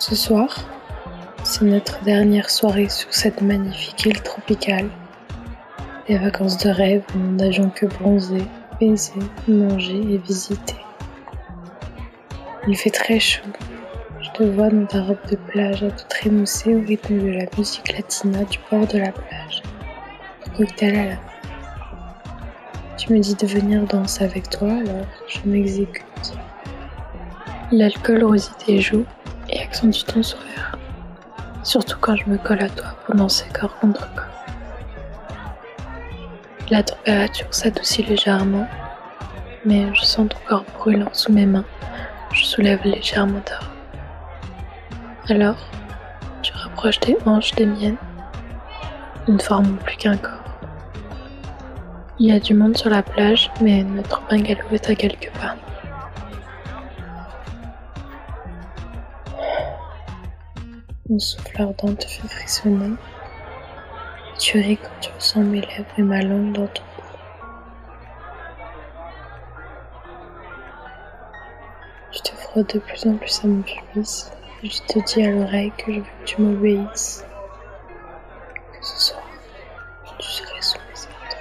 Ce soir, c'est notre dernière soirée sur cette magnifique île tropicale. Des vacances de rêve où nous n'avions que bronzer, baiser, manger et visiter. Il fait très chaud. Je te vois dans ta robe de plage à tout trémousser au rythme de la musique latina du bord de la plage. Cocktail à la. Tu me dis de venir danser avec toi, alors je m'exécute. L'alcool rosit tes joues et accentue ton sourire. Surtout quand je me colle à toi pour danser corps contre corps. La température s'adoucit légèrement, mais je sens ton corps brûlant sous mes mains. Je soulève légèrement ta robe. Alors, tu rapproches tes hanches des miennes. Nous ne formons plus qu'un corps. Il y a du monde sur la plage, mais notre bungalow est à quelques pas. Mon souffle ardent te fait frissonner. Tu ris quand tu ressens mes lèvres et ma langue dans ton cou. Je te frotte de plus en plus à mon pubis je te dis à l'oreille que je veux que tu m'obéisses. Que ce soir, tu serais sous mes ordres.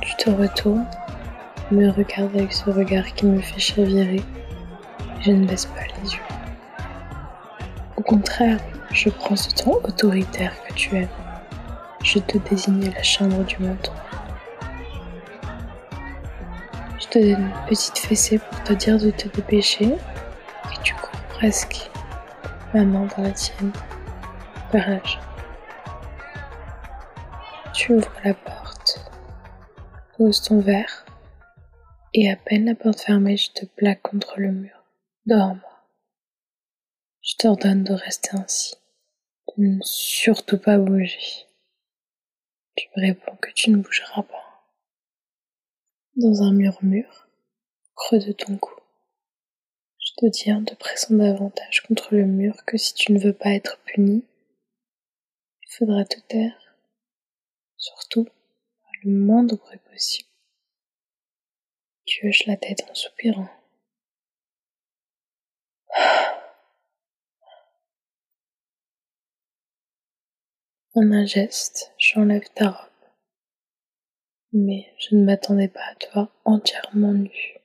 Tu te retournes, me regardes avec ce regard qui me fait chavirer je ne baisse pas les yeux. Au contraire, je prends ce ton autoritaire que tu aimes. Je te désigne la chambre du menton. Je te donne une petite fessée pour te dire de te dépêcher et tu cours presque, ma main dans la tienne, vers la chambre. Tu ouvres la porte, poses ton verre et à peine la porte fermée, je te plaque contre le mur. Dors-moi. Je t'ordonne de rester ainsi, de ne surtout pas bouger. Tu me réponds que tu ne bougeras pas. Dans un murmure, creux de ton cou, je te dis en te pressant davantage contre le mur que si tu ne veux pas être puni, il faudra te taire, surtout le moindre bruit possible. Tu hoches la tête en soupirant. En un geste, j'enlève ta robe. Mais je ne m'attendais pas à toi entièrement nue.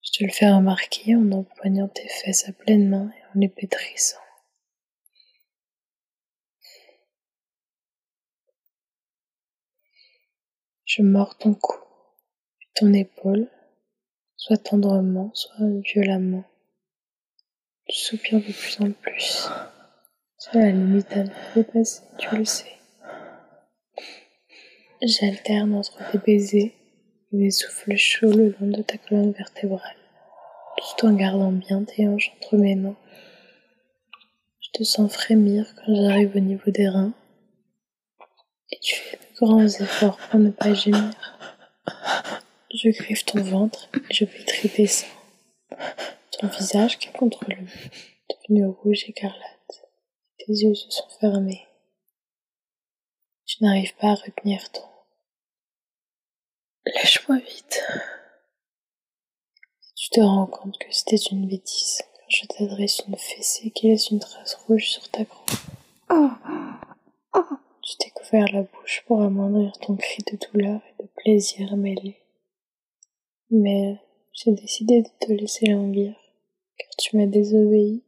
Je te le fais remarquer en empoignant tes fesses à pleine main et en les pétrissant. Je mords ton cou, puis ton épaule, soit tendrement, soit violemment. Tu soupires de plus en plus. C'est la limite à ne dépasser, tu le sais. J'alterne entre tes baisers et mes souffles chauds le long de ta colonne vertébrale, tout en gardant bien tes hanches entre mes mains. Je te sens frémir quand j'arrive au niveau des reins et tu fais de grands efforts pour ne pas gémir. Je griffe ton ventre et je pétris tes seins. Ton visage qui est contre le devenu rouge écarlate. Tes yeux se sont fermés. Je n'arrive pas à retenir ton. Lâche-moi vite. Tu te rends compte que c'était une bêtise quand je t'adresse une fessée qui laisse une trace rouge sur ta croupe. Tu t'es couvert la bouche pour amoindrir ton cri de douleur et de plaisir mêlé. Mais j'ai décidé de te laisser languir, car tu m'as désobéi.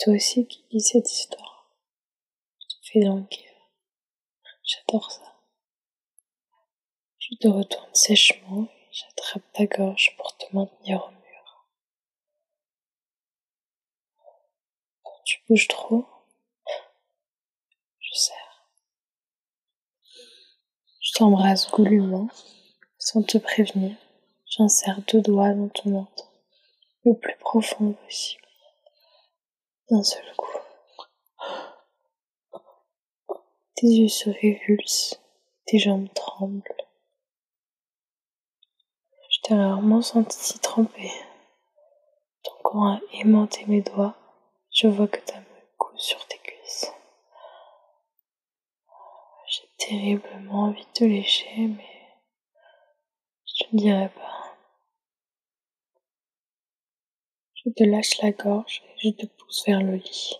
Toi aussi qui lis cette histoire. Je te fais languir. J'adore ça. Je te retourne sèchement et j'attrape ta gorge pour te maintenir au mur. Quand tu bouges trop, je serre. Je t'embrasse goulûment, sans te prévenir. J'insère deux doigts dans ton ventre, le plus profond possible. D'un seul coup. Tes yeux se révulsent, tes jambes tremblent. Je t'ai rarement senti si trempée. Ton corps a aimanté mes doigts. Je vois que ta main coule sur tes cuisses. J'ai terriblement envie de te lécher, mais je ne dirai pas. Je te lâche la gorge et je te pousse vers le lit.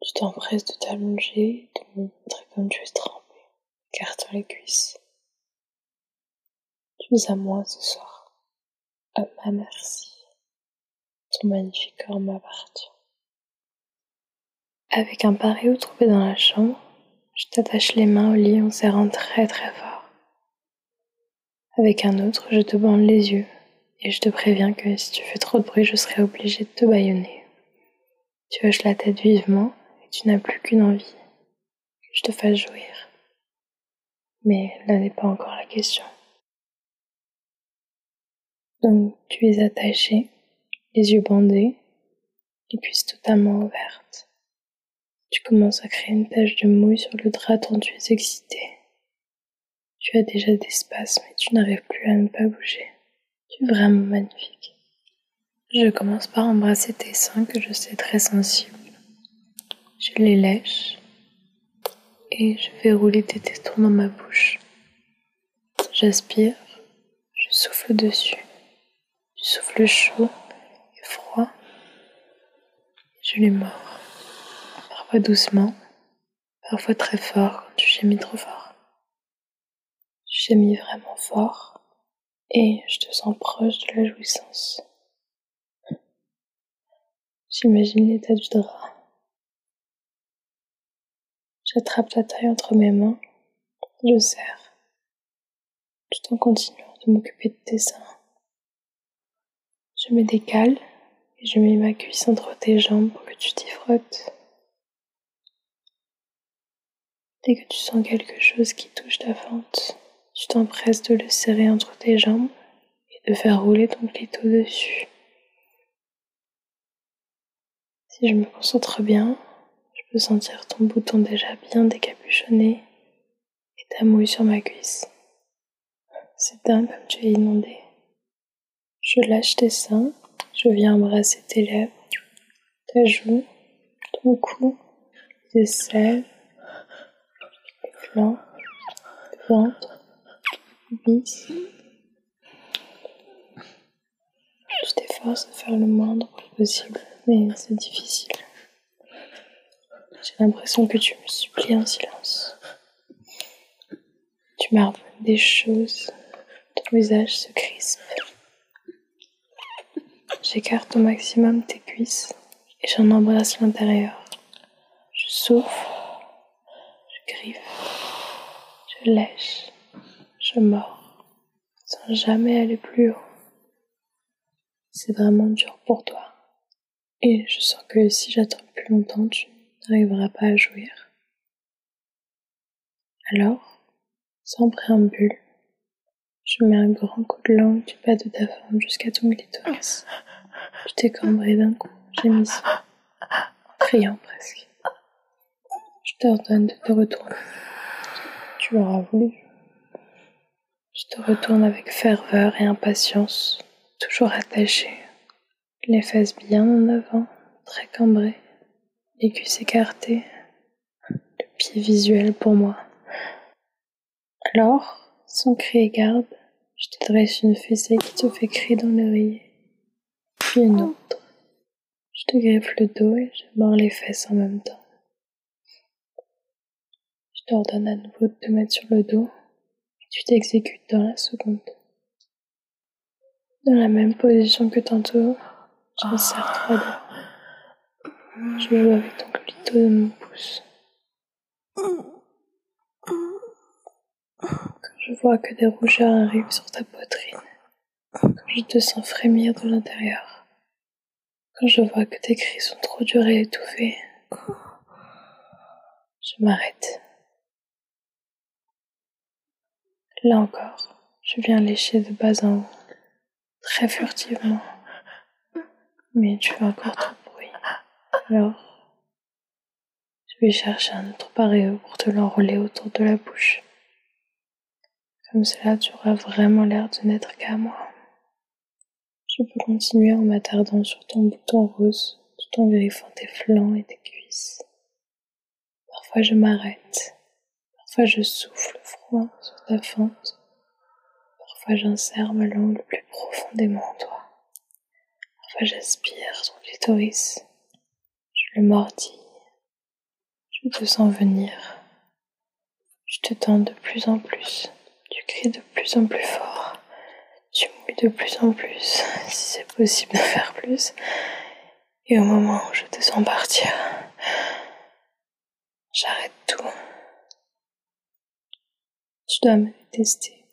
Tu t'empresses de t'allonger, de me montrer comme tu es trempé, écartant les cuisses. Tu es à moi ce soir. À ma merci. Ton magnifique corps m'appartient. Avec un pareil trouvé dans la chambre, je t'attache les mains au lit en serrant très très fort. Avec un autre, je te bande les yeux et je te préviens que si tu fais trop de bruit, je serai obligée de te bâillonner. Tu hoches la tête vivement et tu n'as plus qu'une envie, que je te fasse jouir. Mais là n'est pas encore la question. Donc tu es attachée, les yeux bandés, les cuisses totalement ouvertes. Tu commences à créer une tache de mouille sur le drap tant tu es excité. Tu as déjà des spasmes et tu n'arrives plus à ne pas bouger. Vraiment magnifique. Je commence par embrasser tes seins que je sais très sensibles. Je les lèche et je fais rouler tes tétons dans ma bouche. J'aspire, je souffle dessus. Du souffle chaud et froid. Je les mords. Parfois doucement, parfois très fort quand tu gémis trop fort. Tu gémis vraiment fort et je te sens proche de la jouissance. J'imagine l'état du drap. J'attrape ta taille entre mes mains, je serre, tout en continuant de m'occuper de tes seins. Je me décale et je mets ma cuisse entre tes jambes pour que tu t'y frottes. Dès que tu sens quelque chose qui touche ta fente, tu t'empresses de le serrer entre tes jambes et de faire rouler ton clito dessus. Si je me concentre bien, je peux sentir ton bouton déjà bien décapuchonné et ta mouille sur ma cuisse. C'est dingue comme tu es inondé. Je lâche tes seins, je viens embrasser tes lèvres, ta joue, ton cou, tes aisselles, les flancs, le ventre, bis. Je t'efforce de faire le moindre possible, mais c'est difficile. J'ai l'impression que tu me supplies en silence. Tu m'armes des choses, ton visage se crispe. J'écarte au maximum tes cuisses et j'en embrasse l'intérieur. Je souffle, je griffe, je lèche je mords sans jamais aller plus haut. C'est vraiment dur pour toi. Et je sens que si j'attends plus longtemps, tu n'arriveras pas à jouir. Alors, sans préambule, je mets un grand coup de langue du bas de ta forme jusqu'à ton clitoris. Je t'ai cambré d'un coup, j'ai mis ça, en criant presque. Je t'ordonne de te retourner. Tu l'auras voulu. Je te retourne avec ferveur et impatience, toujours attaché, les fesses bien en avant, très cambrées, les cuisses écartées, le pied visuel pour moi. Alors, sans crier garde, je te dresse une fessée qui te fait crier dans l'oreiller, puis une autre. Je te griffe le dos et je mords les fesses en même temps. Je t'ordonne à nouveau de te mettre sur le dos tu t'exécutes dans la seconde. Dans la même position que tantôt, j'insère trois doigts. Je joue avec ton clito de mon pouce. Quand je vois que des rougeurs arrivent sur ta poitrine, quand je te sens frémir de l'intérieur, quand je vois que tes cris sont trop durs et étouffés, je m'arrête. Là encore, je viens lécher de bas en haut, très furtivement. Mais tu fais encore trop de bruit. Alors, je vais chercher un autre paréo pour te l'enrouler autour de la bouche. Comme cela, tu auras vraiment l'air de n'être qu'à moi. Je peux continuer en m'attardant sur ton bouton rose, tout en vérifiant tes flancs et tes cuisses. Parfois je m'arrête Parfois je souffle froid sur ta fente. Parfois j'insère ma langue le plus profondément en toi. fois j'aspire ton clitoris, je le mordis, je te sens venir, je te tends de plus en plus, tu cries de plus en plus fort, tu mouilles de plus en plus, si c'est possible de faire plus, et au moment où je te sens partir, j'arrête tout. Tu dois me détester.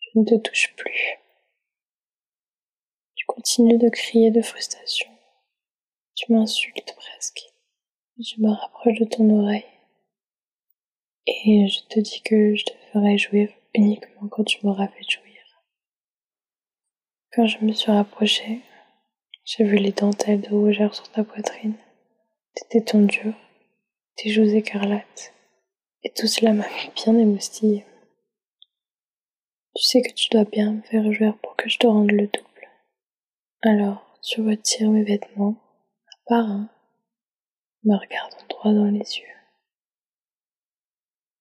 Je ne te touche plus. Tu continues de crier de frustration. Tu m'insultes presque. Je me rapproche de ton oreille. Et je te dis que je te ferai jouir uniquement quand tu m'auras fait jouir. Quand je me suis rapprochée, j'ai vu les dentelles de rougeur sur ta poitrine, tes tétons tes joues écarlates, et tout cela m'a mis bien émoustillée. Tu sais que tu dois bien me faire jouir pour que je te rende le double. Alors, tu retires mes vêtements, un par un, me regardant droit dans les yeux.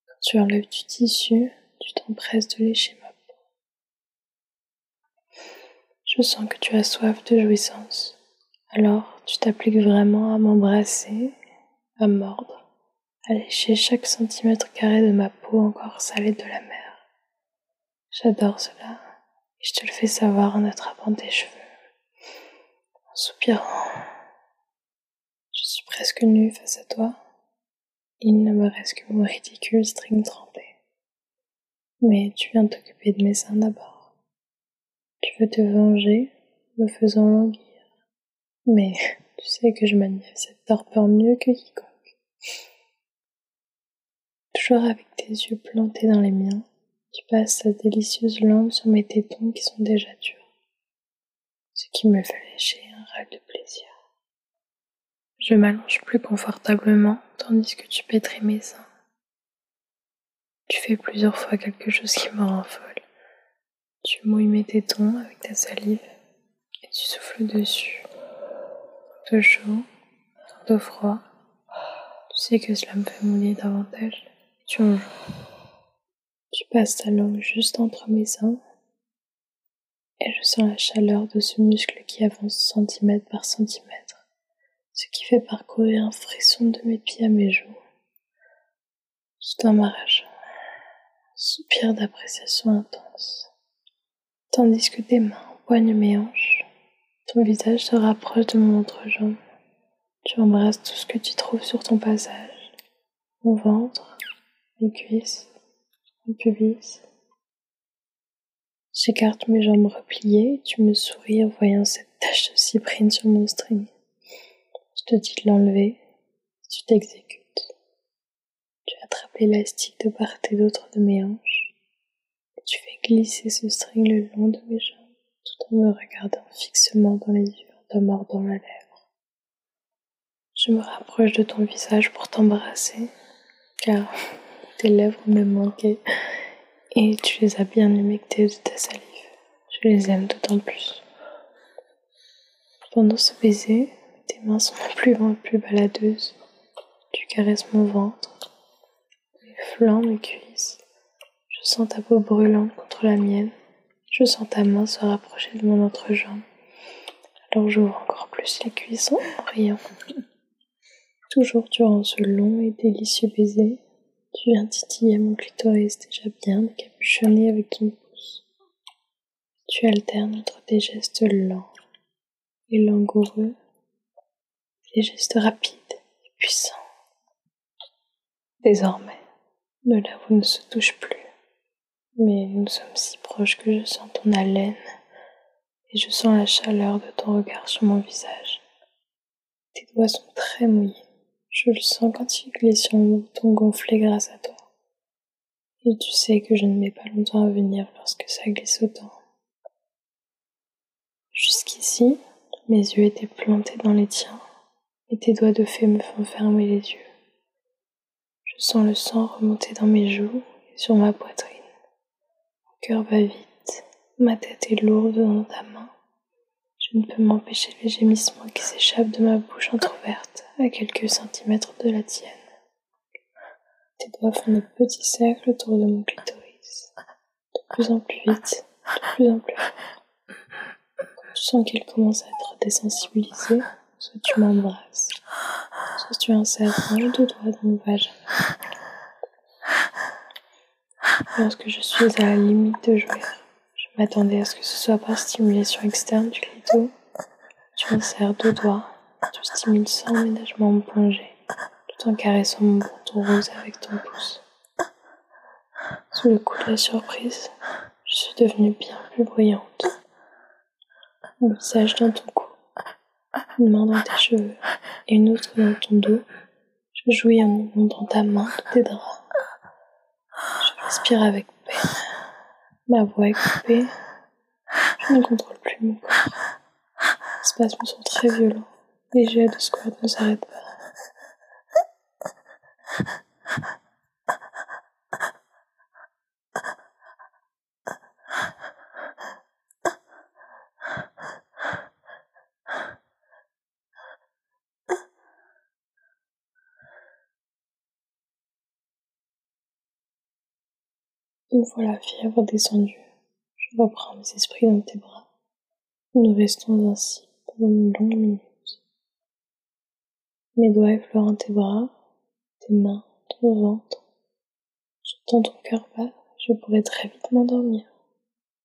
Quand tu enlèves du tissu, tu t'empresses de lécher ma peau. Je sens que tu as soif de jouissance. Alors, tu t'appliques vraiment à m'embrasser, à mordre, à chaque centimètre carré de ma peau encore salée de la mer. J'adore cela, et je te le fais savoir en attrapant tes cheveux, en soupirant. Je suis presque nue face à toi. Il ne me reste que mon ridicule string trempé. Mais tu viens t'occuper de mes seins d'abord. Tu veux te venger, me faisant languir. Mais tu sais que je manie cette torpeur mieux que quiconque. Toujours avec tes yeux plantés dans les miens, tu passes ta délicieuse langue sur mes tétons qui sont déjà durs, ce qui me fait lécher un rêve de plaisir. Je m'allonge plus confortablement tandis que tu pétris mes seins. Tu fais plusieurs fois quelque chose qui me rend folle. Tu mouilles mes tétons avec ta salive et tu souffles dessus. De chaud, de froid. Tu sais que cela me fait mouiller davantage. Tu passes ta langue juste entre mes seins et je sens la chaleur de ce muscle qui avance centimètre par centimètre, ce qui fait parcourir un frisson de mes pieds à mes joues. Tout en m'arrachant, soupir d'appréciation intense, tandis que tes mains empoignent mes hanches, ton visage se rapproche de mon entrejambe. Tu embrasses tout ce que tu trouves sur ton passage, mon ventre, mes cuisses, mon pubis. J'écarte mes jambes repliées et tu me souris en voyant cette tache de cyprine sur mon string. Je te dis de l'enlever, tu t'exécutes. Tu attrapes l'élastique de part et d'autre de mes hanches tu fais glisser ce string le long de mes jambes tout en me regardant fixement dans les yeux en te mordant la lèvre. Je me rapproche de ton visage pour t'embrasser car tes lèvres me manquaient et tu les as bien humectées de ta salive. Je les aime d'autant plus. Pendant ce baiser, tes mains sont plus en plus baladeuses. Tu caresses mon ventre, mes flancs, mes cuisses. Je sens ta peau brûlante contre la mienne. Je sens ta main se rapprocher de mon entrejambe. Alors j'ouvre encore plus les cuisses en riant. Toujours durant ce long et délicieux baiser, tu viens titiller mon clitoris déjà bien capuchonné avec ton pouce. Tu alternes entre des gestes lents et langoureux, des gestes rapides et puissants. Désormais, nos lèvres ne se touchent plus, mais nous sommes si proches que je sens ton haleine et je sens la chaleur de ton regard sur mon visage. Tes doigts sont très mouillés. Je le sens quand il glisse sur mon bouton gonflé grâce à toi. Et tu sais que je ne mets pas longtemps à venir lorsque ça glisse autant. Jusqu'ici, mes yeux étaient plantés dans les tiens, et tes doigts de fée me font fermer les yeux. Je sens le sang remonter dans mes joues et sur ma poitrine. Mon cœur bat vite, ma tête est lourde dans ta main. Je ne peux m'empêcher les gémissements qui s'échappent de ma bouche entr'ouverte à quelques centimètres de la tienne. Tes doigts font de petits cercles autour de mon clitoris, de plus en plus vite, de plus en plus fort. Je sens qu'il commence à être désensibilisé, soit tu m'embrasses, soit tu insères un ou deux doigts dans mon vagin. Lorsque je suis à la limite de jouir, je m'attendais à ce que ce soit par stimulation externe du clito. Tu insères deux doigts, tu stimules sans ménagement mon plongée, tout en caressant mon bouton rose avec ton pouce. Sous le coup de la surprise, je suis devenue bien plus bruyante. Un visage dans ton cou, une main dans tes cheveux et une autre dans ton dos. Je jouis en dans ta main de tes draps. Je respire avec peine. Ma voix est coupée. Je ne contrôle plus mon corps. Les spasmes sont très violents. Les jets de squat ne s'arrêtent pas. Une fois la fièvre descendue, je reprends mes esprits dans tes bras. Nous restons ainsi pendant une longue minute. Mes doigts effleurant tes bras, tes mains, ton ventre. J'entends ton cœur battre, je pourrais très vite m'endormir.